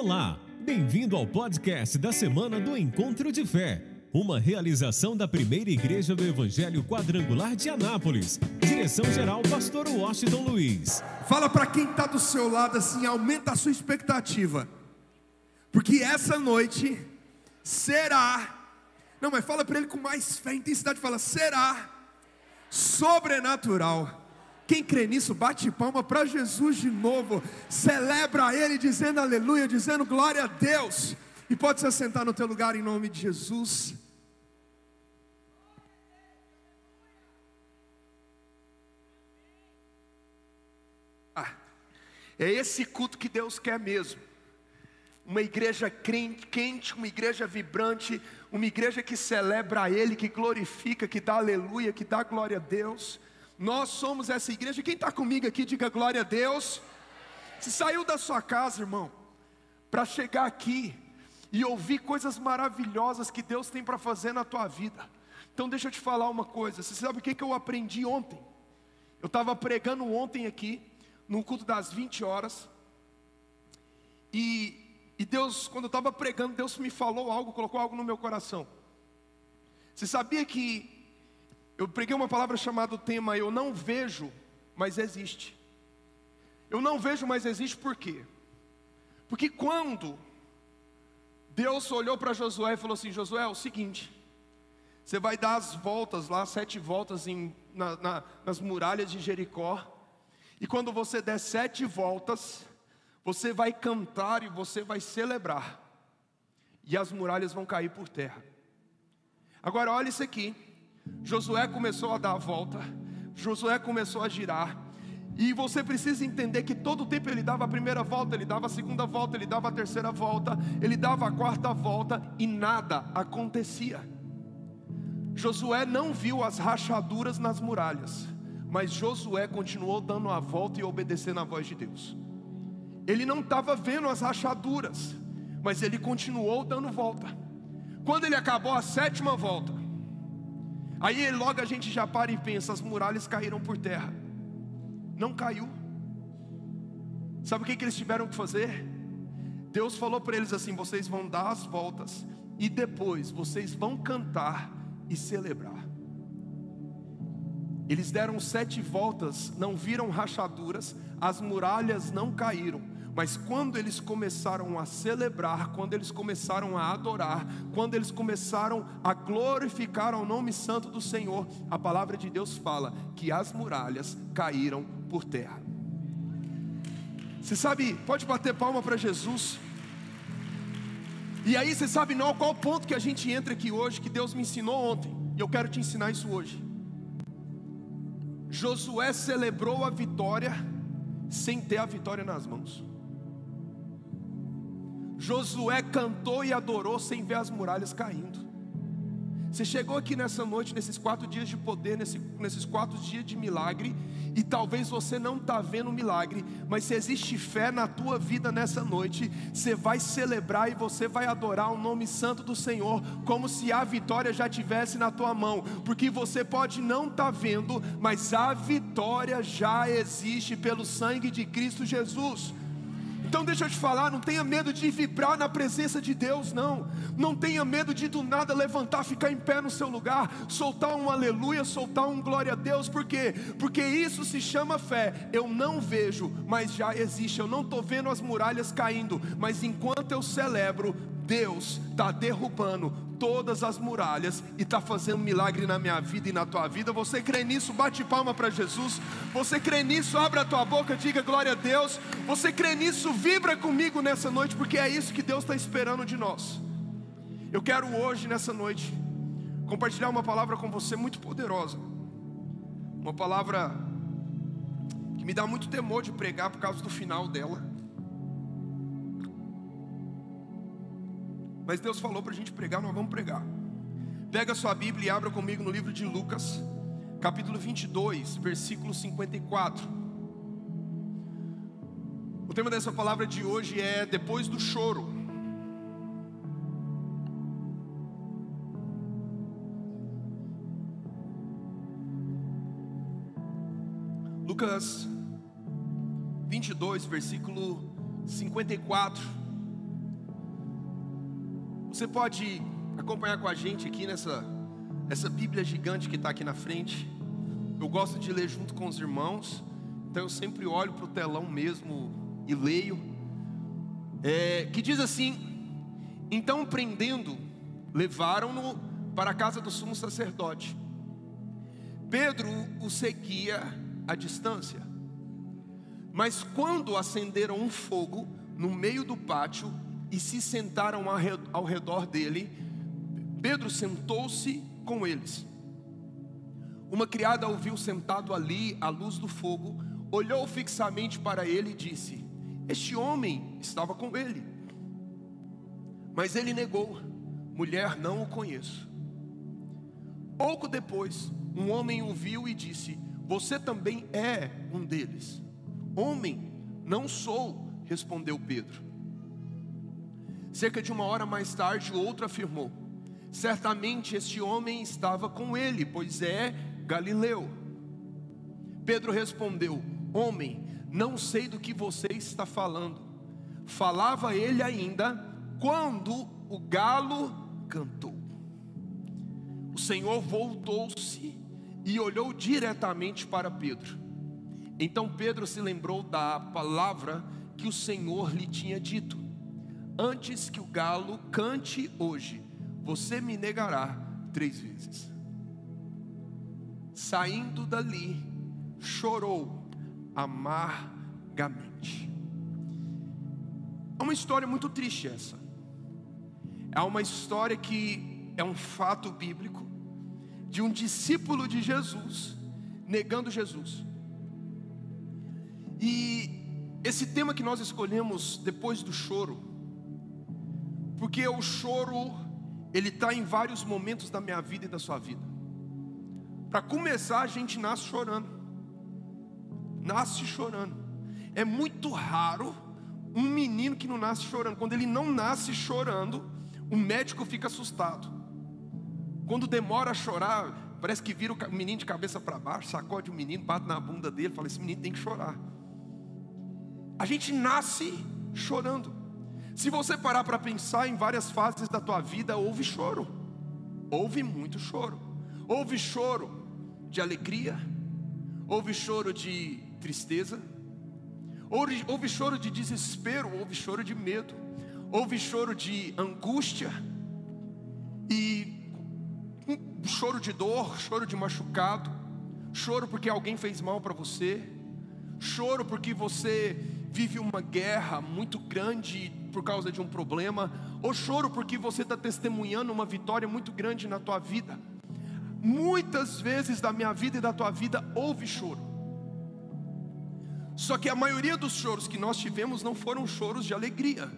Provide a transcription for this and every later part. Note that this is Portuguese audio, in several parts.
Olá, bem-vindo ao podcast da semana do Encontro de Fé, uma realização da primeira igreja do Evangelho Quadrangular de Anápolis. Direção-geral, Pastor Washington Luiz. Fala para quem está do seu lado assim, aumenta a sua expectativa, porque essa noite será. Não, mas fala para ele com mais fé, intensidade, fala será sobrenatural. Quem crê nisso, bate palma para Jesus de novo, celebra Ele dizendo aleluia, dizendo glória a Deus. E pode se assentar no teu lugar em nome de Jesus. Ah, é esse culto que Deus quer mesmo. Uma igreja quente, uma igreja vibrante, uma igreja que celebra a Ele, que glorifica, que dá aleluia, que dá glória a Deus. Nós somos essa igreja. Quem está comigo aqui, diga glória a Deus. Se saiu da sua casa, irmão, para chegar aqui e ouvir coisas maravilhosas que Deus tem para fazer na tua vida. Então, deixa eu te falar uma coisa. Você sabe o que, que eu aprendi ontem? Eu estava pregando ontem aqui, no culto das 20 horas. E, e Deus, quando eu estava pregando, Deus me falou algo, colocou algo no meu coração. Você sabia que eu preguei uma palavra chamada o tema Eu não vejo, mas existe. Eu não vejo, mas existe por quê? Porque quando Deus olhou para Josué e falou assim: Josué, é o seguinte, você vai dar as voltas lá, sete voltas em, na, na, nas muralhas de Jericó, e quando você der sete voltas, você vai cantar e você vai celebrar, e as muralhas vão cair por terra. Agora, olha isso aqui. Josué começou a dar a volta, Josué começou a girar, e você precisa entender que todo o tempo ele dava a primeira volta, ele dava a segunda volta, ele dava a terceira volta, ele dava a quarta volta e nada acontecia. Josué não viu as rachaduras nas muralhas, mas Josué continuou dando a volta e obedecendo a voz de Deus. Ele não estava vendo as rachaduras, mas ele continuou dando volta. Quando ele acabou a sétima volta, Aí logo a gente já para e pensa: as muralhas caíram por terra. Não caiu. Sabe o que, que eles tiveram que fazer? Deus falou para eles assim: vocês vão dar as voltas e depois vocês vão cantar e celebrar. Eles deram sete voltas, não viram rachaduras, as muralhas não caíram, mas quando eles começaram a celebrar, quando eles começaram a adorar, quando eles começaram a glorificar o nome santo do Senhor, a palavra de Deus fala que as muralhas caíram por terra. Você sabe, pode bater palma para Jesus. E aí você sabe não qual ponto que a gente entra aqui hoje, que Deus me ensinou ontem, e eu quero te ensinar isso hoje. Josué celebrou a vitória sem ter a vitória nas mãos. Josué cantou e adorou sem ver as muralhas caindo. Você chegou aqui nessa noite, nesses quatro dias de poder, nesse, nesses quatro dias de milagre, e talvez você não está vendo o milagre, mas se existe fé na tua vida nessa noite, você vai celebrar e você vai adorar o nome santo do Senhor, como se a vitória já tivesse na tua mão, porque você pode não estar tá vendo, mas a vitória já existe pelo sangue de Cristo Jesus. Então deixa eu te falar, não tenha medo de vibrar na presença de Deus, não. Não tenha medo de do nada levantar, ficar em pé no seu lugar, soltar um aleluia, soltar um glória a Deus, por quê? Porque isso se chama fé. Eu não vejo, mas já existe. Eu não estou vendo as muralhas caindo, mas enquanto eu celebro, Deus está derrubando todas as muralhas e está fazendo milagre na minha vida e na tua vida. Você crê nisso? Bate palma para Jesus. Você crê nisso? Abra a tua boca, diga glória a Deus. Você crê nisso? Vibra comigo nessa noite, porque é isso que Deus está esperando de nós. Eu quero hoje, nessa noite, compartilhar uma palavra com você muito poderosa. Uma palavra que me dá muito temor de pregar por causa do final dela. Mas Deus falou para a gente pregar, nós vamos pregar. Pega sua Bíblia e abra comigo no livro de Lucas, capítulo 22, versículo 54. O tema dessa palavra de hoje é depois do choro. Lucas 22, versículo 54 Você pode acompanhar com a gente aqui nessa essa Bíblia gigante que está aqui na frente. Eu gosto de ler junto com os irmãos, então eu sempre olho para o telão mesmo e leio. É, que diz assim: Então prendendo, levaram-no para a casa do sumo sacerdote. Pedro o seguia à distância. Mas quando acenderam um fogo no meio do pátio e se sentaram ao redor dele, Pedro sentou-se com eles. Uma criada o viu sentado ali à luz do fogo, olhou fixamente para ele e disse: Este homem estava com ele. Mas ele negou: Mulher, não o conheço. Pouco depois, um homem o viu e disse: Você também é um deles. Homem, não sou, respondeu Pedro. Cerca de uma hora mais tarde, outro afirmou: Certamente este homem estava com ele, pois é Galileu. Pedro respondeu: Homem, não sei do que você está falando. Falava ele ainda quando o galo cantou. O Senhor voltou-se e olhou diretamente para Pedro. Então Pedro se lembrou da palavra que o Senhor lhe tinha dito: Antes que o galo cante hoje, você me negará três vezes. Saindo dali, chorou amargamente. É uma história muito triste essa. É uma história que é um fato bíblico de um discípulo de Jesus negando Jesus. E esse tema que nós escolhemos depois do choro, porque o choro ele está em vários momentos da minha vida e da sua vida. Para começar, a gente nasce chorando. Nasce chorando. É muito raro um menino que não nasce chorando. Quando ele não nasce chorando, o médico fica assustado. Quando demora a chorar, parece que vira o menino de cabeça para baixo, sacode o menino, bate na bunda dele, fala: esse menino tem que chorar. A gente nasce chorando. Se você parar para pensar em várias fases da tua vida, houve choro. Houve muito choro. Houve choro de alegria, houve choro de tristeza, houve, choro de desespero, houve choro de medo, houve choro de angústia. E um choro de dor, choro de machucado, choro porque alguém fez mal para você, choro porque você vive uma guerra muito grande por causa de um problema, ou choro porque você está testemunhando uma vitória muito grande na tua vida. Muitas vezes da minha vida e da tua vida houve choro. Só que a maioria dos choros que nós tivemos não foram choros de alegria.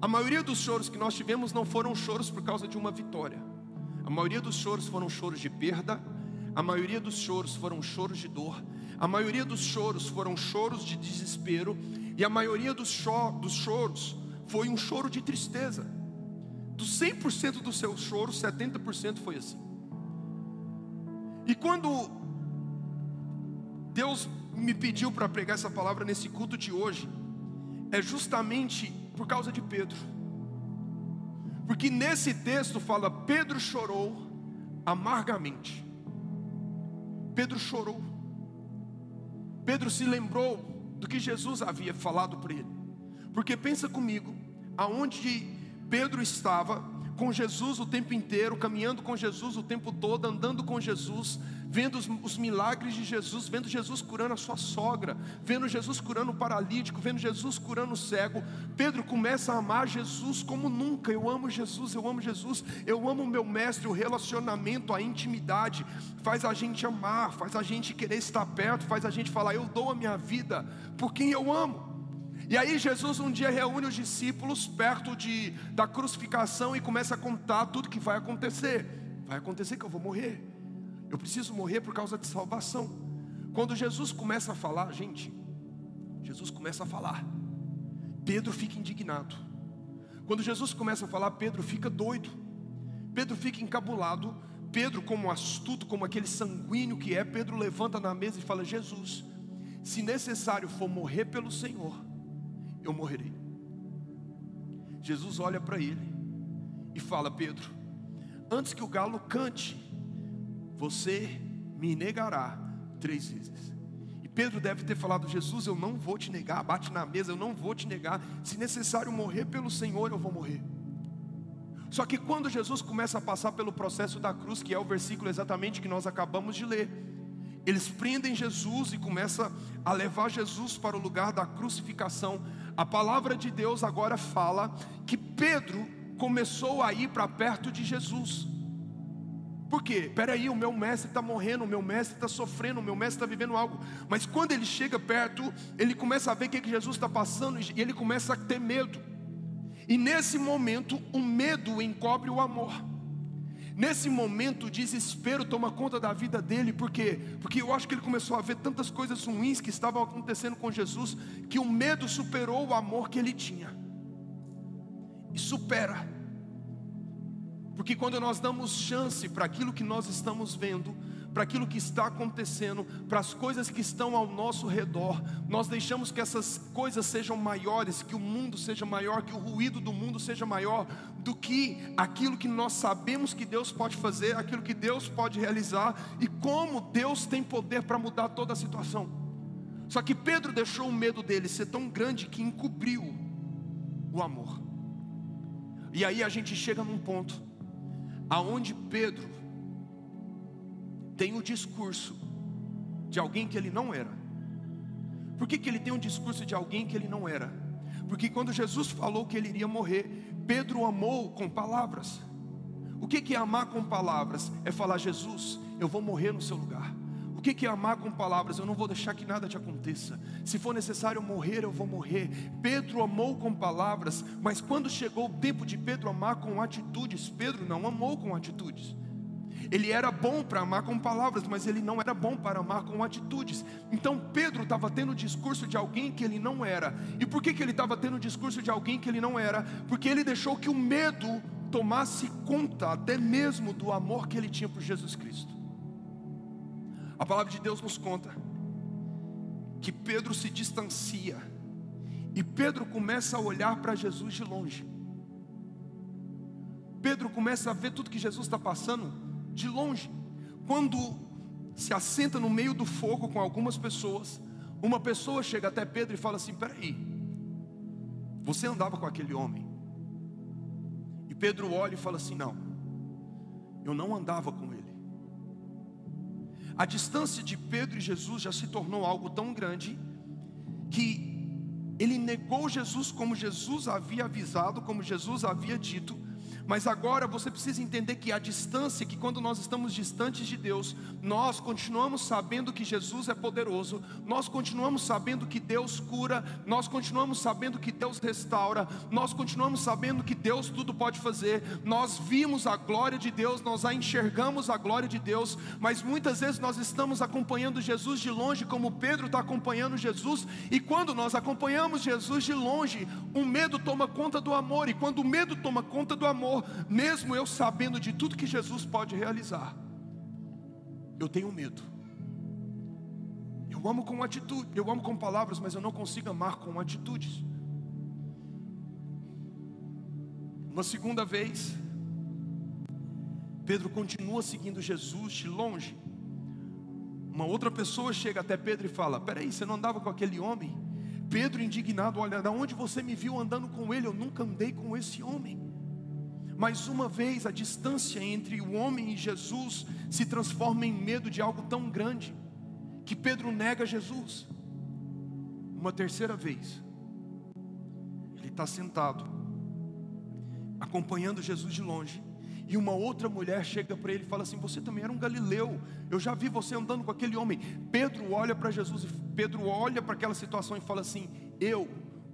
A maioria dos choros que nós tivemos não foram choros por causa de uma vitória. A maioria dos choros foram choros de perda, a maioria dos choros foram choros de dor, a maioria dos choros foram choros de desespero, e a maioria dos, cho dos choros foi um choro de tristeza. Dos 100% do seu choro, 70% foi assim. E quando Deus me pediu para pregar essa palavra nesse culto de hoje, é justamente por causa de Pedro. Porque nesse texto fala: Pedro chorou amargamente. Pedro chorou. Pedro se lembrou do que Jesus havia falado para ele. Porque pensa comigo, aonde Pedro estava, com Jesus o tempo inteiro, caminhando com Jesus o tempo todo, andando com Jesus, vendo os, os, milagres de Jesus, vendo Jesus curando a sua sogra, vendo Jesus curando o paralítico, vendo Jesus curando o cego. Pedro começa a amar Jesus como nunca. Eu amo Jesus, eu amo Jesus, eu amo o meu mestre. O relacionamento, a intimidade faz a gente amar, faz a gente querer estar perto, faz a gente falar: Eu dou a minha vida por quem eu amo. E aí Jesus um dia reúne os discípulos perto de, da crucificação e começa a contar tudo que vai acontecer. Vai acontecer que eu vou morrer. Eu preciso morrer por causa de salvação. Quando Jesus começa a falar, gente, Jesus começa a falar. Pedro fica indignado. Quando Jesus começa a falar, Pedro fica doido. Pedro fica encabulado. Pedro, como astuto, como aquele sanguíneo que é, Pedro levanta na mesa e fala: Jesus, se necessário for morrer pelo Senhor, eu morrerei. Jesus olha para ele e fala: Pedro, antes que o galo cante, você me negará três vezes. E Pedro deve ter falado: Jesus, eu não vou te negar, bate na mesa, eu não vou te negar. Se necessário morrer pelo Senhor, eu vou morrer. Só que quando Jesus começa a passar pelo processo da cruz, que é o versículo exatamente que nós acabamos de ler, eles prendem Jesus e começam a levar Jesus para o lugar da crucificação. A palavra de Deus agora fala que Pedro começou a ir para perto de Jesus. Por quê? Peraí, o meu mestre está morrendo, o meu mestre está sofrendo, o meu mestre está vivendo algo. Mas quando ele chega perto, ele começa a ver o que, que Jesus está passando e ele começa a ter medo. E nesse momento, o medo encobre o amor. Nesse momento, o desespero toma conta da vida dele, por quê? Porque eu acho que ele começou a ver tantas coisas ruins que estavam acontecendo com Jesus, que o medo superou o amor que ele tinha. E supera. Porque quando nós damos chance para aquilo que nós estamos vendo, para aquilo que está acontecendo, para as coisas que estão ao nosso redor, nós deixamos que essas coisas sejam maiores, que o mundo seja maior, que o ruído do mundo seja maior do que aquilo que nós sabemos que Deus pode fazer, aquilo que Deus pode realizar e como Deus tem poder para mudar toda a situação. Só que Pedro deixou o medo dele ser tão grande que encobriu o amor. E aí a gente chega num ponto aonde Pedro tem o discurso de alguém que ele não era. Por que, que ele tem um discurso de alguém que ele não era? Porque quando Jesus falou que ele iria morrer, Pedro amou com palavras. O que, que é amar com palavras? É falar, Jesus, eu vou morrer no seu lugar. O que, que é amar com palavras? Eu não vou deixar que nada te aconteça. Se for necessário morrer, eu vou morrer. Pedro amou com palavras, mas quando chegou o tempo de Pedro amar com atitudes, Pedro não amou com atitudes. Ele era bom para amar com palavras, mas ele não era bom para amar com atitudes. Então Pedro estava tendo o discurso de alguém que ele não era. E por que, que ele estava tendo o discurso de alguém que ele não era? Porque ele deixou que o medo tomasse conta até mesmo do amor que ele tinha por Jesus Cristo. A palavra de Deus nos conta que Pedro se distancia e Pedro começa a olhar para Jesus de longe. Pedro começa a ver tudo que Jesus está passando de longe. Quando se assenta no meio do fogo com algumas pessoas, uma pessoa chega até Pedro e fala assim: Peraí, você andava com aquele homem? E Pedro olha e fala assim: Não, eu não andava com ele. A distância de Pedro e Jesus já se tornou algo tão grande que ele negou Jesus como Jesus havia avisado, como Jesus havia dito, mas agora você precisa entender que a distância, que quando nós estamos distantes de Deus, nós continuamos sabendo que Jesus é poderoso, nós continuamos sabendo que Deus cura, nós continuamos sabendo que Deus restaura, nós continuamos sabendo que Deus tudo pode fazer. Nós vimos a glória de Deus, nós a enxergamos a glória de Deus, mas muitas vezes nós estamos acompanhando Jesus de longe, como Pedro está acompanhando Jesus, e quando nós acompanhamos Jesus de longe, o medo toma conta do amor, e quando o medo toma conta do amor, mesmo eu sabendo de tudo que Jesus pode realizar, eu tenho medo. Eu amo com atitude, eu amo com palavras, mas eu não consigo amar com atitudes. Uma segunda vez, Pedro continua seguindo Jesus de longe. Uma outra pessoa chega até Pedro e fala: Peraí, você não andava com aquele homem? Pedro, indignado, olha, da onde você me viu andando com ele? Eu nunca andei com esse homem. Mais uma vez, a distância entre o homem e Jesus se transforma em medo de algo tão grande que Pedro nega Jesus. Uma terceira vez, ele está sentado, acompanhando Jesus de longe, e uma outra mulher chega para ele e fala assim: Você também era um galileu, eu já vi você andando com aquele homem. Pedro olha para Jesus, Pedro olha para aquela situação e fala assim: Eu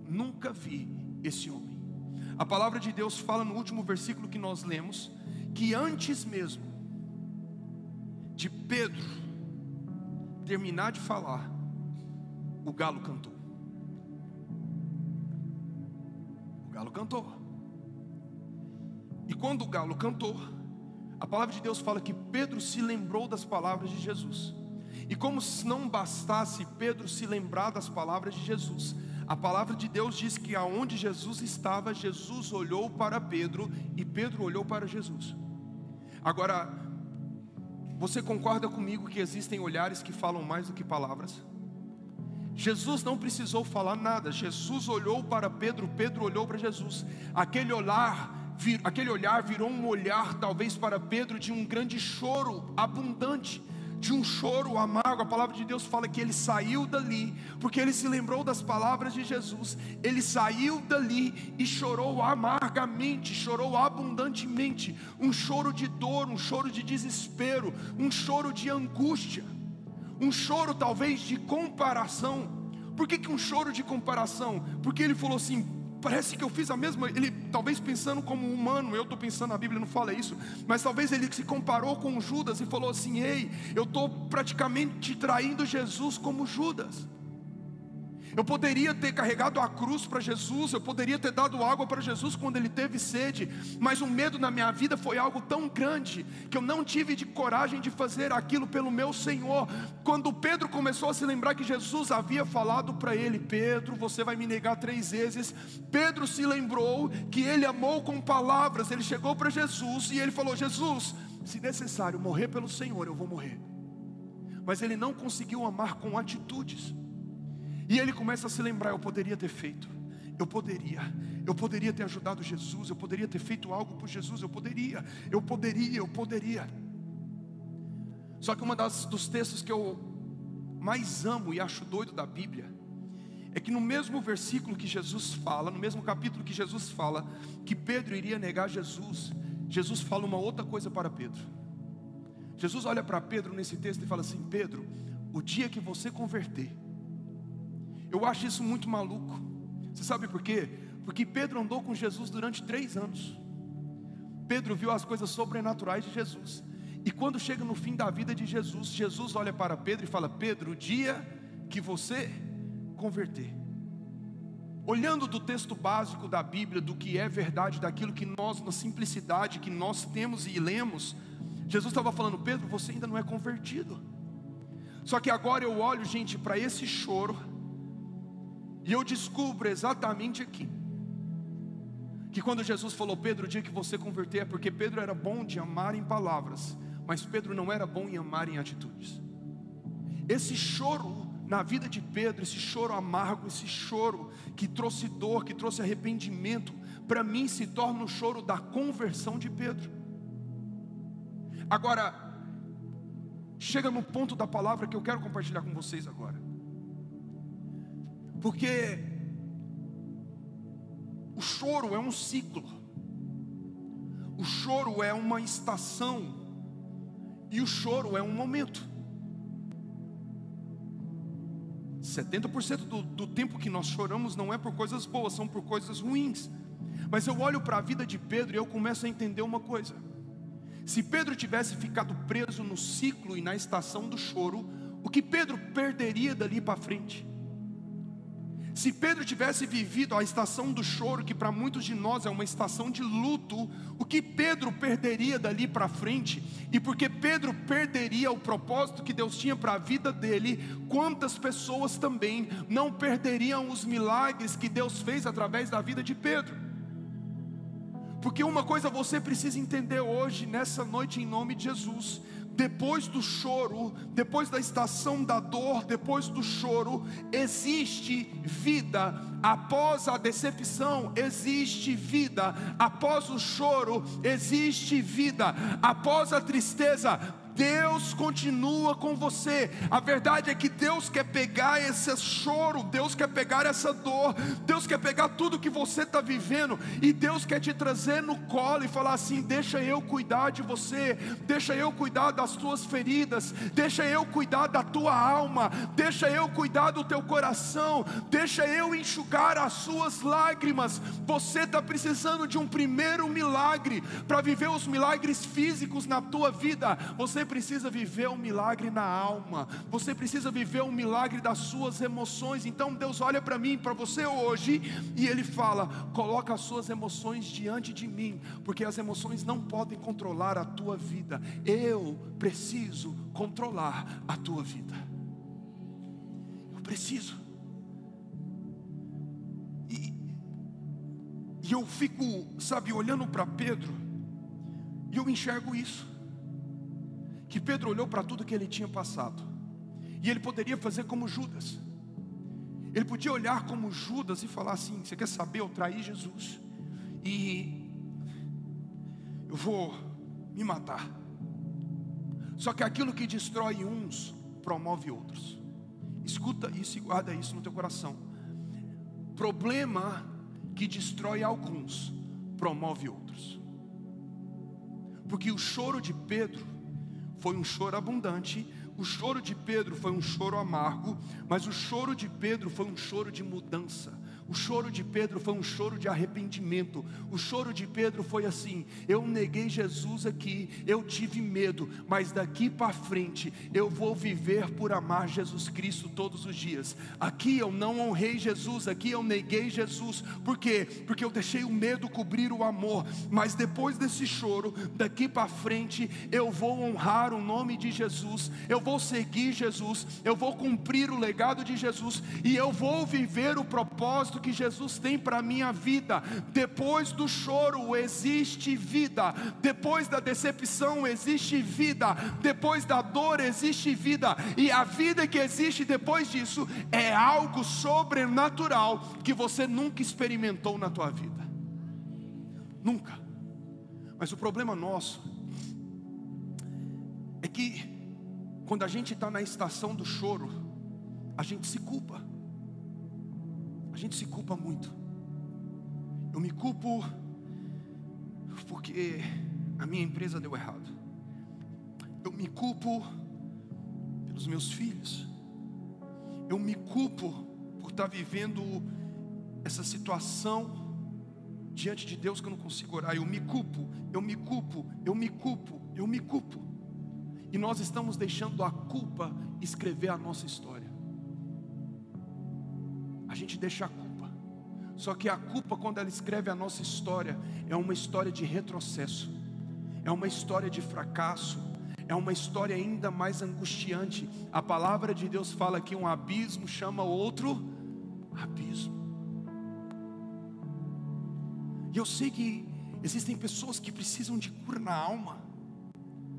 nunca vi esse homem. A palavra de Deus fala no último versículo que nós lemos, que antes mesmo de Pedro terminar de falar, o galo cantou. O galo cantou. E quando o galo cantou, a palavra de Deus fala que Pedro se lembrou das palavras de Jesus. E como se não bastasse Pedro se lembrar das palavras de Jesus, A palavra de Deus diz que aonde Jesus estava, Jesus olhou para Pedro e Pedro olhou para Jesus. Agora, você concorda comigo que existem olhares que falam mais do que palavras? Jesus não precisou falar nada, Jesus olhou para Pedro, Pedro olhou para Jesus. Aquele olhar, vir, aquele olhar virou um olhar, talvez para Pedro, de um grande choro abundante de um choro amargo. A palavra de Deus fala que ele saiu dali, porque ele se lembrou das palavras de Jesus. Ele saiu dali e chorou amargamente, chorou abundantemente. Um choro de dor, um choro de desespero, um choro de angústia, um choro talvez de comparação. Por que, que um choro de comparação? Porque ele falou assim: parece que eu fiz a mesma. Ele, talvez pensando como humano, eu estou pensando, a Bíblia não fala isso, mas talvez ele se comparou com Judas e falou assim: Ei, eu estou praticamente traindo Jesus como Judas. Eu poderia ter carregado a cruz para Jesus, eu poderia ter dado água para Jesus quando ele teve sede, mas o medo na minha vida foi algo tão grande que eu não tive de coragem de fazer aquilo pelo meu Senhor. Quando Pedro começou a se lembrar que Jesus havia falado para ele: Pedro, você vai me negar três vezes. Pedro se lembrou que ele amou com palavras, ele chegou para Jesus e ele falou: Jesus, se necessário morrer pelo Senhor, eu vou morrer. Mas ele não conseguiu amar com atitudes. E ele começa a se lembrar: eu poderia ter feito, eu poderia, eu poderia ter ajudado Jesus, eu poderia ter feito algo por Jesus, eu poderia, eu poderia, eu poderia. Só que das dos textos que eu mais amo e acho doido da Bíblia é que no mesmo versículo que Jesus fala, no mesmo capítulo que Jesus fala que Pedro iria negar Jesus, Jesus fala uma outra coisa para Pedro. Jesus olha para Pedro nesse texto e fala assim: Pedro, o dia que você converter, eu acho isso muito maluco. Você sabe por quê? Porque Pedro andou com Jesus durante três anos. Pedro viu as coisas sobrenaturais de Jesus. E quando chega no fim da vida de Jesus, Jesus olha para Pedro e fala: Pedro, o dia que você converter. Olhando do texto básico da Bíblia, do que é verdade, daquilo que nós, na simplicidade que nós temos e lemos, Jesus estava falando: Pedro, você ainda não é convertido. Só que agora eu olho, gente, para esse choro e eu descubro exatamente aqui que quando Jesus falou, Pedro, o dia que você converter é porque Pedro era bom de amar em palavras, mas Pedro não era bom em amar em atitudes. Esse choro na vida de Pedro, esse choro amargo, esse choro que trouxe dor, que trouxe arrependimento, para mim se torna o choro da conversão de Pedro. Agora, chega no ponto da palavra que eu quero compartilhar com vocês agora. Porque o choro é um ciclo, o choro é uma estação, e o choro é um momento. 70% do, do tempo que nós choramos não é por coisas boas, são por coisas ruins. Mas eu olho para a vida de Pedro e eu começo a entender uma coisa. Se Pedro tivesse ficado preso no ciclo e na estação do choro, o que Pedro perderia dali para frente? Se Pedro tivesse vivido a estação do choro, que para muitos de nós é uma estação de luto, o que Pedro perderia dali para frente? E porque Pedro perderia o propósito que Deus tinha para a vida dele, quantas pessoas também não perderiam os milagres que Deus fez através da vida de Pedro? Porque uma coisa você precisa entender hoje, nessa noite, em nome de Jesus: depois do choro, depois da estação da dor, depois do choro, existe vida. Após a decepção, existe vida. Após o choro, existe vida. Após a tristeza, Deus continua com você. A verdade é que Deus quer pegar esse choro, Deus quer pegar essa dor, Deus quer pegar tudo que você está vivendo e Deus quer te trazer no colo e falar assim: deixa eu cuidar de você, deixa eu cuidar das tuas feridas, deixa eu cuidar da tua alma, deixa eu cuidar do teu coração, deixa eu enxugar as suas lágrimas. Você está precisando de um primeiro milagre para viver os milagres físicos na tua vida. Você precisa viver um milagre na alma, você precisa viver um milagre das suas emoções. Então Deus olha para mim, para você hoje, e Ele fala: coloca as suas emoções diante de mim, porque as emoções não podem controlar a tua vida. Eu preciso controlar a tua vida. Eu preciso. E eu fico, sabe, olhando para Pedro, e eu enxergo isso. Que Pedro olhou para tudo que ele tinha passado, e ele poderia fazer como Judas. Ele podia olhar como Judas e falar assim: Você quer saber? Eu traí Jesus, e eu vou me matar. Só que aquilo que destrói uns, promove outros. Escuta isso e guarda isso no teu coração. Problema que destrói alguns, promove outros. Porque o choro de Pedro foi um choro abundante, o choro de Pedro foi um choro amargo, mas o choro de Pedro foi um choro de mudança. O choro de Pedro foi um choro de arrependimento. O choro de Pedro foi assim: eu neguei Jesus aqui, eu tive medo, mas daqui para frente eu vou viver por amar Jesus Cristo todos os dias. Aqui eu não honrei Jesus, aqui eu neguei Jesus. Por quê? Porque eu deixei o medo cobrir o amor. Mas depois desse choro, daqui para frente eu vou honrar o nome de Jesus, eu vou seguir Jesus, eu vou cumprir o legado de Jesus e eu vou viver o propósito propósito que Jesus tem para a minha vida. Depois do choro existe vida, depois da decepção existe vida, depois da dor existe vida, e a vida que existe depois disso é algo sobrenatural que você nunca experimentou na tua vida. Nunca. Mas o problema nosso é que quando a gente está na estação do choro, a gente se culpa. A gente se culpa muito. Eu me culpo porque a minha empresa deu errado. Eu me culpo pelos meus filhos. Eu me culpo por estar vivendo essa situação diante de Deus que eu não consigo orar. Eu me culpo, eu me culpo, eu me culpo, eu me culpo. E nós estamos deixando a culpa escrever a nossa história gente deixa a culpa. Só que a culpa, quando ela escreve a nossa história, é uma história de retrocesso, é uma história de fracasso, é uma história ainda mais angustiante. A palavra de Deus fala que um abismo chama outro abismo. E eu sei que existem pessoas que precisam de cura na alma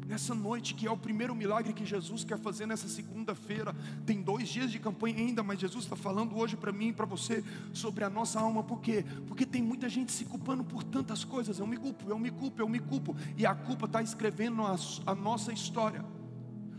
nessa noite, que é o primeiro milagre que Jesus quer fazer nessa segunda-feira. Tem dois dias de campanha ainda, mas Jesus está falando hoje para mim e para você sobre a nossa alma, por quê? Porque tem muita gente se culpando por tantas coisas. Eu me culpo, eu me culpo, eu me culpo, e a culpa está escrevendo a, a nossa história.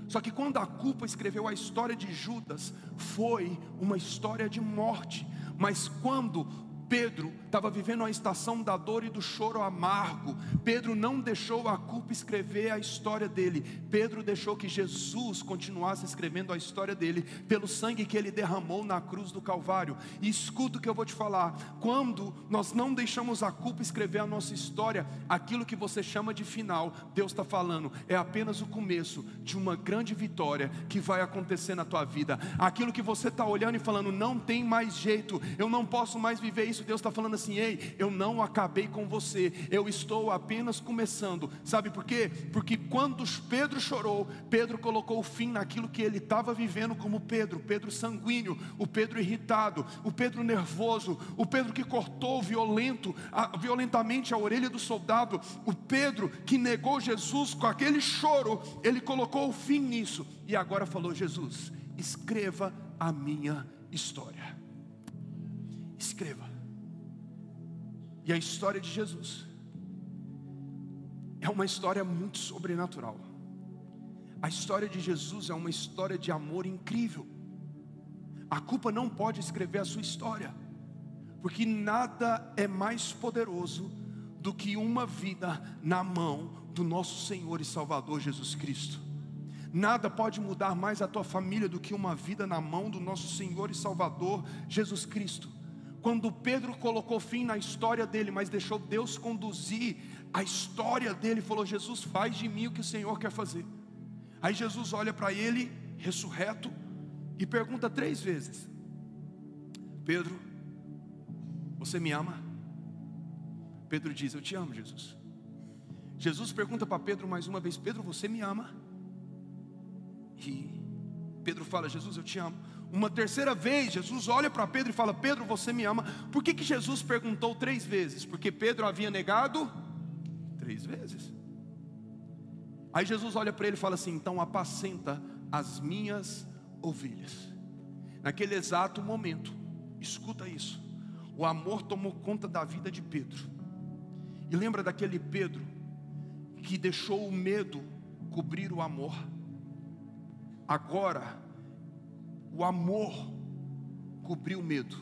Só que quando a culpa escreveu a história de Judas, foi uma história de morte. Mas quando Pedro estava vivendo a estação da dor e do choro amargo. Pedro não deixou a culpa escrever a história dele. Pedro deixou que Jesus continuasse escrevendo a história dele pelo sangue que ele derramou na cruz do Calvário. E escuta o que eu vou te falar: quando nós não deixamos a culpa escrever a nossa história, aquilo que você chama de final, Deus está falando, é apenas o começo de uma grande vitória que vai acontecer na tua vida. Aquilo que você está olhando e falando, não tem mais jeito, eu não posso mais viver isso, Deus está falando assim: ei, eu não acabei com você, eu estou apenas começando. Sabe por quê? Porque quando Pedro chorou, Pedro colocou fim naquilo que ele estava vivendo como Pedro, Pedro sanguíneo, o Pedro irritado, o Pedro nervoso, o Pedro que cortou violento, a, violentamente a orelha do soldado, o Pedro que negou Jesus com aquele choro, ele colocou o fim nisso e agora falou: Jesus, escreva a minha história. Escreva. E a história de Jesus é uma história muito sobrenatural. A história de Jesus é uma história de amor incrível. A culpa não pode escrever a sua história, porque nada é mais poderoso do que uma vida na mão do nosso Senhor e Salvador Jesus Cristo. Nada pode mudar mais a tua família do que uma vida na mão do nosso Senhor e Salvador Jesus Cristo. Quando Pedro colocou fim na história dele, mas deixou Deus conduzir a história dele, falou: Jesus, faz de mim o que o Senhor quer fazer. Aí Jesus olha para ele, ressurreto, e pergunta três vezes: Pedro, você me ama? Pedro diz: Eu te amo, Jesus. Jesus pergunta para Pedro mais uma vez: Pedro, você me ama? E Pedro fala: Jesus, eu te amo. Uma terceira vez, Jesus olha para Pedro e fala: Pedro, você me ama. Por que, que Jesus perguntou três vezes? Porque Pedro havia negado três vezes. Aí Jesus olha para ele e fala assim: então apacenta as minhas ovelhas. Naquele exato momento, escuta isso, o amor tomou conta da vida de Pedro. E lembra daquele Pedro que deixou o medo cobrir o amor. Agora, o amor cobriu o medo.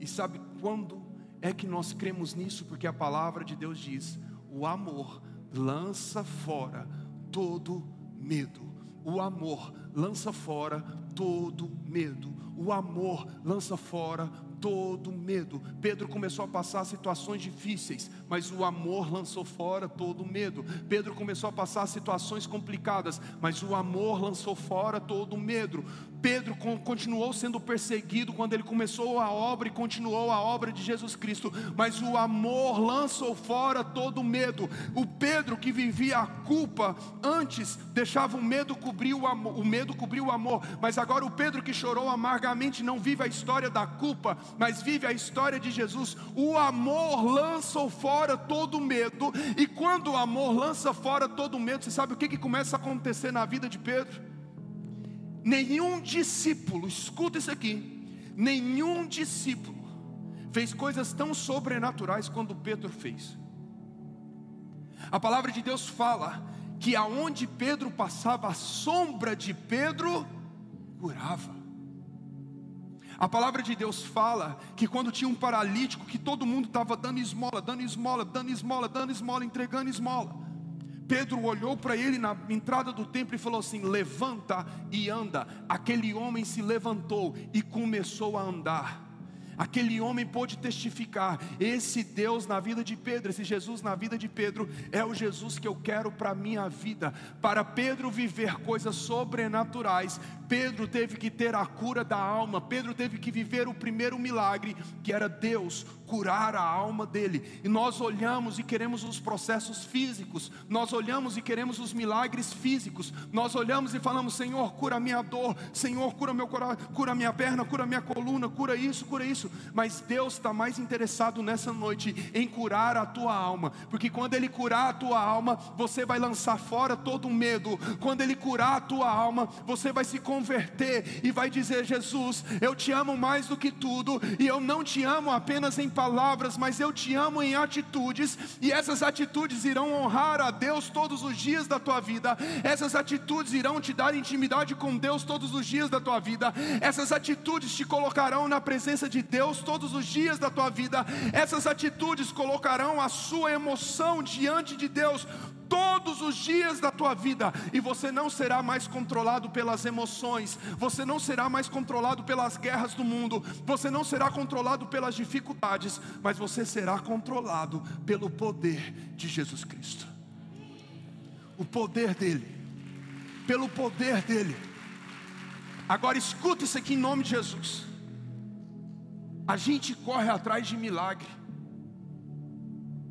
E sabe quando é que nós cremos nisso? Porque a palavra de Deus diz: o amor lança fora todo medo. O amor lança fora todo medo. O amor lança fora todo medo. Pedro começou a passar situações difíceis, mas o amor lançou fora todo medo. Pedro começou a passar situações complicadas, mas o amor lançou fora todo medo. Pedro continuou sendo perseguido quando ele começou a obra e continuou a obra de Jesus Cristo, mas o amor lançou fora todo medo. O Pedro que vivia a culpa antes deixava o medo cobrir o amor, o medo cobriu o amor, mas agora o Pedro que chorou amargamente não vive a história da culpa, mas vive a história de Jesus. O amor lançou fora todo medo, e quando o amor lança fora todo medo, você sabe o que, que começa a acontecer na vida de Pedro? Nenhum discípulo, escuta isso aqui, nenhum discípulo fez coisas tão sobrenaturais quanto Pedro fez. A palavra de Deus fala que aonde Pedro passava, a sombra de Pedro curava. A palavra de Deus fala que quando tinha um paralítico, que todo mundo estava dando esmola, dando esmola, dando esmola, dando esmola, entregando esmola. Pedro olhou para ele na entrada do templo e falou assim: Levanta e anda. Aquele homem se levantou e começou a andar. Aquele homem pôde testificar: esse Deus na vida de Pedro, esse Jesus na vida de Pedro, é o Jesus que eu quero para a minha vida. Para Pedro viver coisas sobrenaturais, Pedro teve que ter a cura da alma, Pedro teve que viver o primeiro milagre, que era Deus curar a alma dele. E nós olhamos e queremos os processos físicos, nós olhamos e queremos os milagres físicos, nós olhamos e falamos: Senhor, cura minha dor, Senhor, cura meu coração, cura minha perna, cura minha coluna, cura isso, cura isso. Mas Deus está mais interessado nessa noite em curar a tua alma, porque quando Ele curar a tua alma, você vai lançar fora todo o medo. Quando Ele curar a tua alma, você vai se converter e vai dizer: Jesus, eu te amo mais do que tudo, e eu não te amo apenas em palavras, mas eu te amo em atitudes, e essas atitudes irão honrar a Deus todos os dias da tua vida, essas atitudes irão te dar intimidade com Deus todos os dias da tua vida, essas atitudes te colocarão na presença de Deus todos os dias da tua vida, essas atitudes colocarão a sua emoção diante de Deus todos os dias da tua vida, e você não será mais controlado pelas emoções, você não será mais controlado pelas guerras do mundo, você não será controlado pelas dificuldades, mas você será controlado pelo poder de Jesus Cristo. O poder dele, pelo poder dele. Agora escuta isso aqui em nome de Jesus. A gente corre atrás de milagre.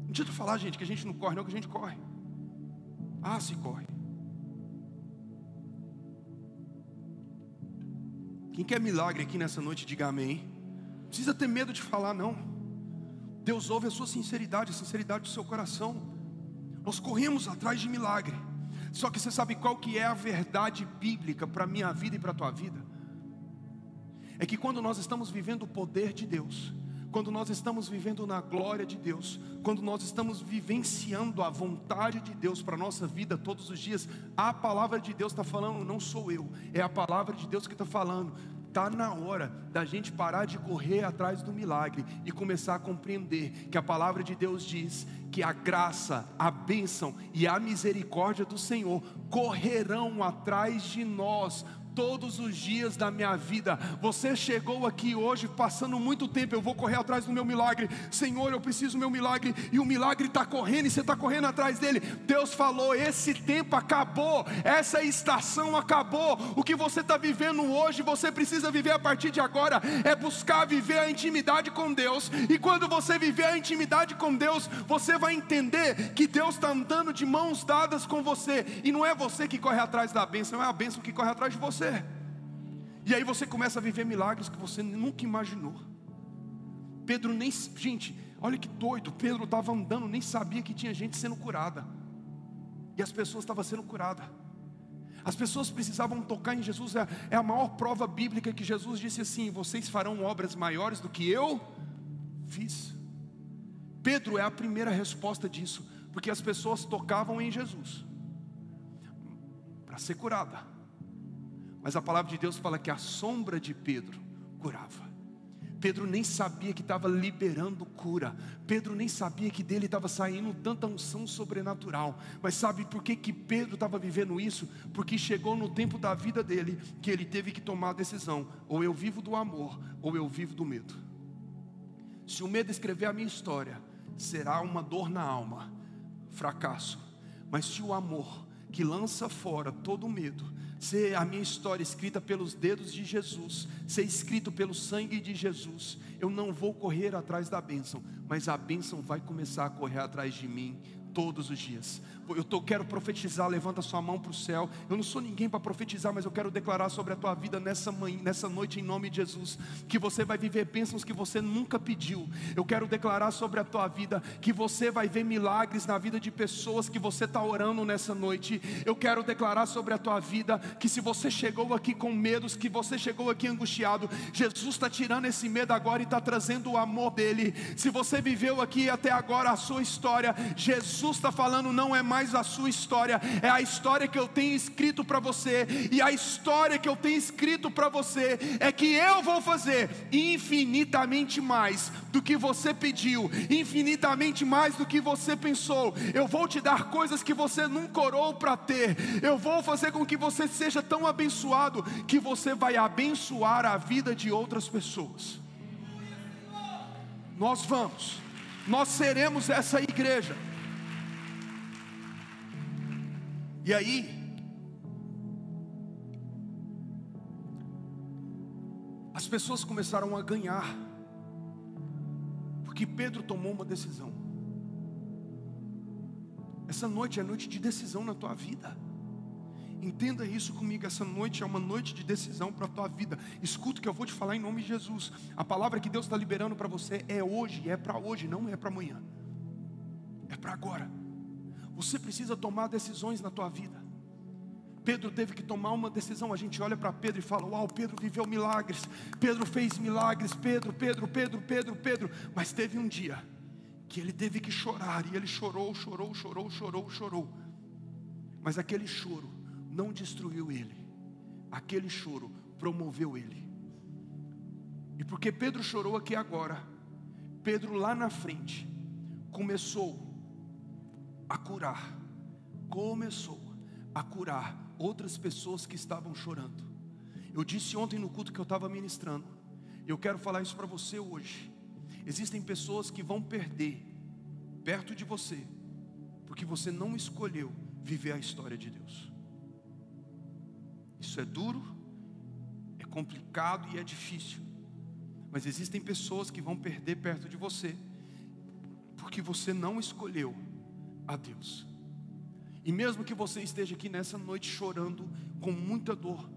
Não adianta falar, gente, que a gente não corre, não, que a gente corre. Ah, se corre. Quem quer milagre aqui nessa noite, diga amém. Não precisa ter medo de falar, não. Deus ouve a sua sinceridade, a sinceridade do seu coração. Nós corremos atrás de milagre. Só que você sabe qual que é a verdade bíblica para a minha vida e para a tua vida? É que quando nós estamos vivendo o poder de Deus, quando nós estamos vivendo na glória de Deus, quando nós estamos vivenciando a vontade de Deus para a nossa vida todos os dias, a palavra de Deus está falando, não sou eu, é a palavra de Deus que está falando. Está na hora da gente parar de correr atrás do milagre e começar a compreender que a palavra de Deus diz que a graça, a bênção e a misericórdia do Senhor correrão atrás de nós todos os dias da minha vida. Você chegou aqui hoje passando muito tempo, eu vou correr atrás do meu milagre. Senhor, eu preciso do meu milagre e o milagre está correndo e você está correndo atrás dele. Deus falou: esse tempo acabou, essa estação acabou. O que você está vivendo hoje, você precisa viver a partir de agora. É buscar viver a intimidade com Deus. E quando você viver a intimidade com Deus, você vai entender que Deus está andando de mãos dadas com você. E não é você que corre atrás da bênção, é a bênção que corre atrás de você você. E aí você começa a viver milagres que você nunca imaginou. Pedro nem, gente, olha que doido. Pedro estava andando, nem sabia que tinha gente sendo curada. E as pessoas estavam sendo curadas. As pessoas precisavam tocar em Jesus. É, é a maior prova bíblica que Jesus disse assim: Vocês farão obras maiores do que eu fiz. Pedro é a primeira resposta disso, porque as pessoas tocavam em Jesus para ser curada. Mas a palavra de Deus fala que a sombra de Pedro curava. Pedro nem sabia que estava liberando cura. Pedro nem sabia que dele estava saindo tanta unção sobrenatural. Mas sabe por que, que Pedro estava vivendo isso? Porque chegou no tempo da vida dele que ele teve que tomar a decisão: ou eu vivo do amor, ou eu vivo do medo. Se o medo escrever a minha história, será uma dor na alma, fracasso. Mas se o amor, que lança fora todo o medo, ser a minha história escrita pelos dedos de Jesus, ser escrito pelo sangue de Jesus, eu não vou correr atrás da bênção, mas a bênção vai começar a correr atrás de mim todos os dias. Eu tô, quero profetizar, levanta sua mão para o céu. Eu não sou ninguém para profetizar, mas eu quero declarar sobre a tua vida nessa, manhã, nessa noite, em nome de Jesus, que você vai viver bênçãos que você nunca pediu. Eu quero declarar sobre a tua vida que você vai ver milagres na vida de pessoas que você está orando nessa noite. Eu quero declarar sobre a tua vida que se você chegou aqui com medos, que você chegou aqui angustiado, Jesus está tirando esse medo agora e está trazendo o amor dele. Se você viveu aqui até agora a sua história, Jesus está falando, não é mais mais a sua história, é a história que eu tenho escrito para você, e a história que eu tenho escrito para você é que eu vou fazer infinitamente mais do que você pediu, infinitamente mais do que você pensou. Eu vou te dar coisas que você nunca orou para ter, eu vou fazer com que você seja tão abençoado que você vai abençoar a vida de outras pessoas. Nós vamos, nós seremos essa igreja. E aí, as pessoas começaram a ganhar, porque Pedro tomou uma decisão. Essa noite é noite de decisão na tua vida. Entenda isso comigo, essa noite é uma noite de decisão para a tua vida. Escuta o que eu vou te falar em nome de Jesus. A palavra que Deus está liberando para você é hoje, é para hoje, não é para amanhã. É para agora. Você precisa tomar decisões na tua vida. Pedro teve que tomar uma decisão. A gente olha para Pedro e fala: Uau, Pedro viveu milagres. Pedro fez milagres. Pedro, Pedro, Pedro, Pedro, Pedro. Mas teve um dia que ele teve que chorar. E ele chorou, chorou, chorou, chorou, chorou. Mas aquele choro não destruiu ele. Aquele choro promoveu ele. E porque Pedro chorou aqui agora, Pedro lá na frente começou a curar, começou a curar outras pessoas que estavam chorando. Eu disse ontem no culto que eu estava ministrando, eu quero falar isso para você hoje. Existem pessoas que vão perder perto de você, porque você não escolheu viver a história de Deus. Isso é duro, é complicado e é difícil. Mas existem pessoas que vão perder perto de você, porque você não escolheu a Deus. E mesmo que você esteja aqui nessa noite chorando com muita dor,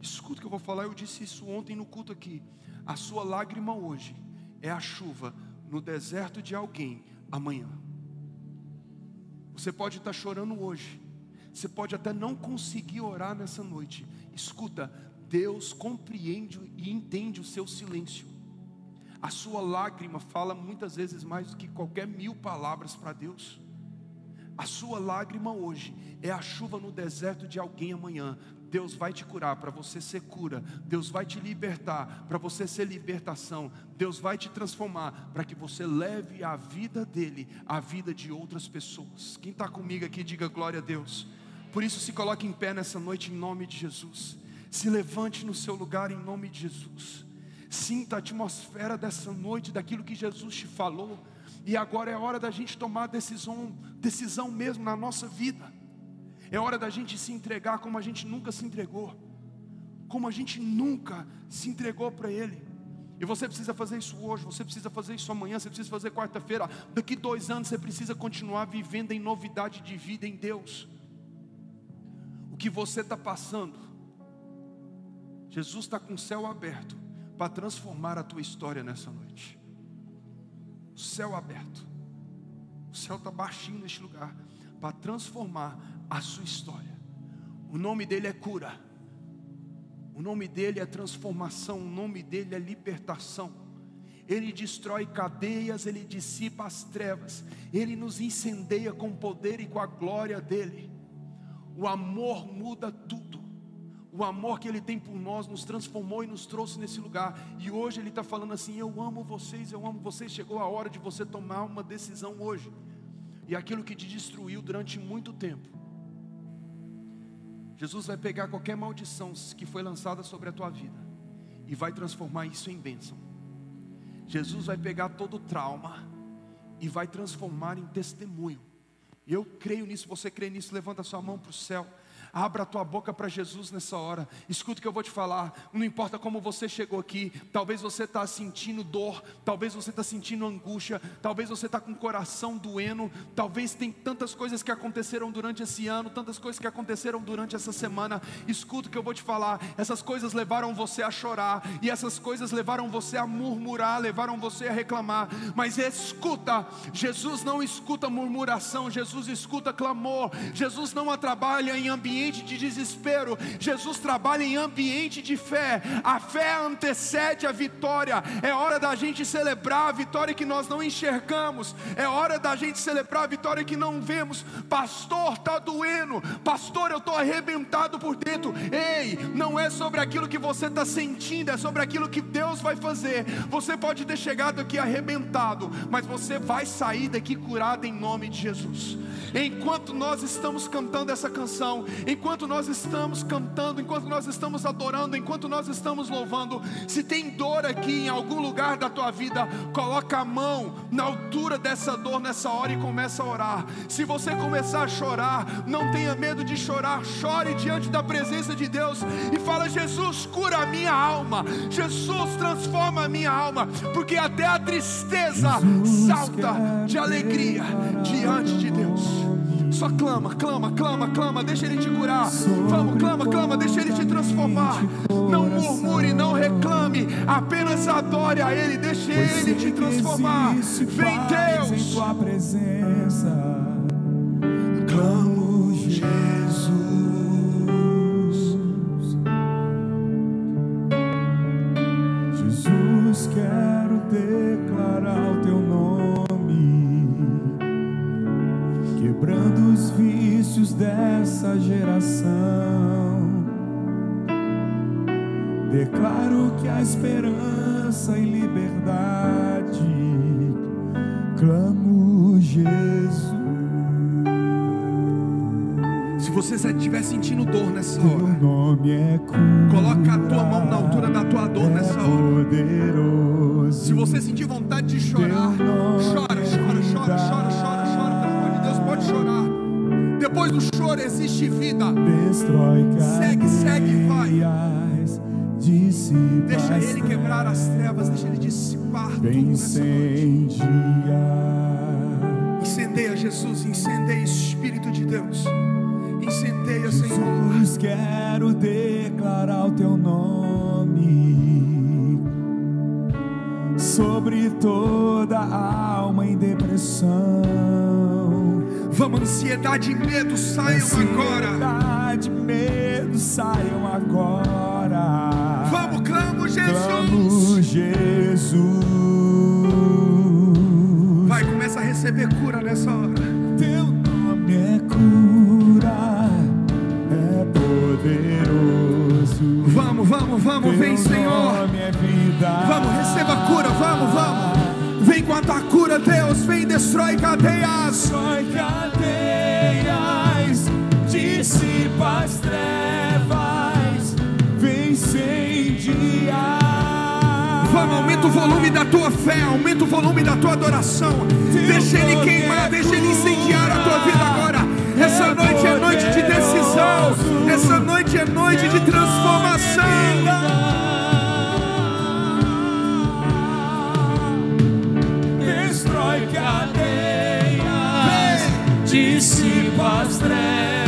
escuta o que eu vou falar, eu disse isso ontem no culto aqui. A sua lágrima hoje é a chuva no deserto de alguém amanhã. Você pode estar chorando hoje, você pode até não conseguir orar nessa noite. Escuta, Deus compreende e entende o seu silêncio. A sua lágrima fala muitas vezes mais do que qualquer mil palavras para Deus. A sua lágrima hoje é a chuva no deserto de alguém amanhã. Deus vai te curar para você ser cura. Deus vai te libertar para você ser libertação. Deus vai te transformar para que você leve a vida dele, a vida de outras pessoas. Quem está comigo aqui, diga glória a Deus. Por isso, se coloque em pé nessa noite em nome de Jesus. Se levante no seu lugar em nome de Jesus. Sinta a atmosfera dessa noite, daquilo que Jesus te falou. E agora é hora da gente tomar decisão, decisão mesmo na nossa vida. É hora da gente se entregar como a gente nunca se entregou. Como a gente nunca se entregou para Ele. E você precisa fazer isso hoje, você precisa fazer isso amanhã, você precisa fazer quarta-feira. Daqui dois anos você precisa continuar vivendo em novidade de vida em Deus. O que você está passando Jesus está com o céu aberto para transformar a tua história nessa noite. Céu aberto. O céu está baixinho neste lugar para transformar a sua história. O nome dele é cura. O nome dele é transformação. O nome dele é libertação. Ele destrói cadeias, ele dissipa as trevas, ele nos incendeia com o poder e com a glória dele. O amor muda tudo. O amor que Ele tem por nós nos transformou e nos trouxe nesse lugar. E hoje Ele está falando assim: Eu amo vocês, eu amo vocês. Chegou a hora de você tomar uma decisão hoje. E aquilo que te destruiu durante muito tempo. Jesus vai pegar qualquer maldição que foi lançada sobre a tua vida e vai transformar isso em bênção. Jesus vai pegar todo trauma e vai transformar em testemunho. Eu creio nisso, você crê nisso, levanta a sua mão para o céu. Abra a tua boca para Jesus nessa hora. Escuta o que eu vou te falar. Não importa como você chegou aqui. Talvez você está sentindo dor. Talvez você está sentindo angústia. Talvez você está com o coração doendo. Talvez tem tantas coisas que aconteceram durante esse ano. Tantas coisas que aconteceram durante essa semana. Escuta o que eu vou te falar. Essas coisas levaram você a chorar. E essas coisas levaram você a murmurar. Levaram você a reclamar. Mas escuta. Jesus não escuta murmuração. Jesus escuta clamor. Jesus não trabalha em ambiente ambiente de desespero, Jesus trabalha em ambiente de fé. A fé antecede a vitória. É hora da gente celebrar a vitória que nós não enxergamos. É hora da gente celebrar a vitória que não vemos. Pastor, está doendo. Pastor, eu estou arrebentado por dentro. Ei, não é sobre aquilo que você está sentindo, é sobre aquilo que Deus vai fazer. Você pode ter chegado aqui arrebentado, mas você vai sair daqui curado em nome de Jesus. Enquanto nós estamos cantando essa canção, enquanto nós estamos cantando, enquanto nós estamos adorando, enquanto nós estamos louvando, se tem dor aqui em algum lugar da tua vida, coloca a mão na altura dessa dor nessa hora e começa a orar. Se você começar a chorar, não tenha medo de chorar, chore diante da presença de Deus e fala: Jesus, cura a minha alma, Jesus, transforma a minha alma, porque até a tristeza salta de alegria diante de Deus. Só clama, clama, clama, clama, deixa Ele te curar. Vamos, clama, clama, deixa Ele te transformar. Não murmure, não reclame, apenas adore a Ele, deixa Ele te transformar. Vem Deus. Em tua presença, clamo Jesus. Jesus, dessa geração. Declaro que a esperança e liberdade clamo Jesus. Se você estiver sentindo dor nessa hora, é cura, coloca a tua mão na altura da tua dor é nessa hora. Poderoso, Se você sentir vontade de chorar, Choro existe vida. Segue, segue, vai. Deixa Ele quebrar as trevas, deixa Ele dissipar tudo nessa noite. Incendeia, Jesus, incendeia, Espírito de Deus. Incendeia, Jesus, Senhor. quero declarar o Teu nome sobre toda alma em depressão Vamos, ansiedade e medo saiam agora. Ansiedade e medo saiam agora. Vamos, clamo Jesus. Clamo Jesus. Vai, começa a receber cura nessa hora. Teu nome é cura, é poderoso. Vamos, vamos, vamos, Teu vem, Senhor. É. Vamos, receba cura, vamos, vamos. Vem com a tua cura, Deus. Vem, destrói cadeias. Destrói cadeias. Dissipa as trevas. Vem incendiar. Vamos, aumenta o volume da tua fé. Aumenta o volume da tua adoração. deixa ele queimar. Deixa ele incendiar a tua vida agora. Essa noite é noite de decisão. Essa noite é noite de transformação. Dissipa as trevas.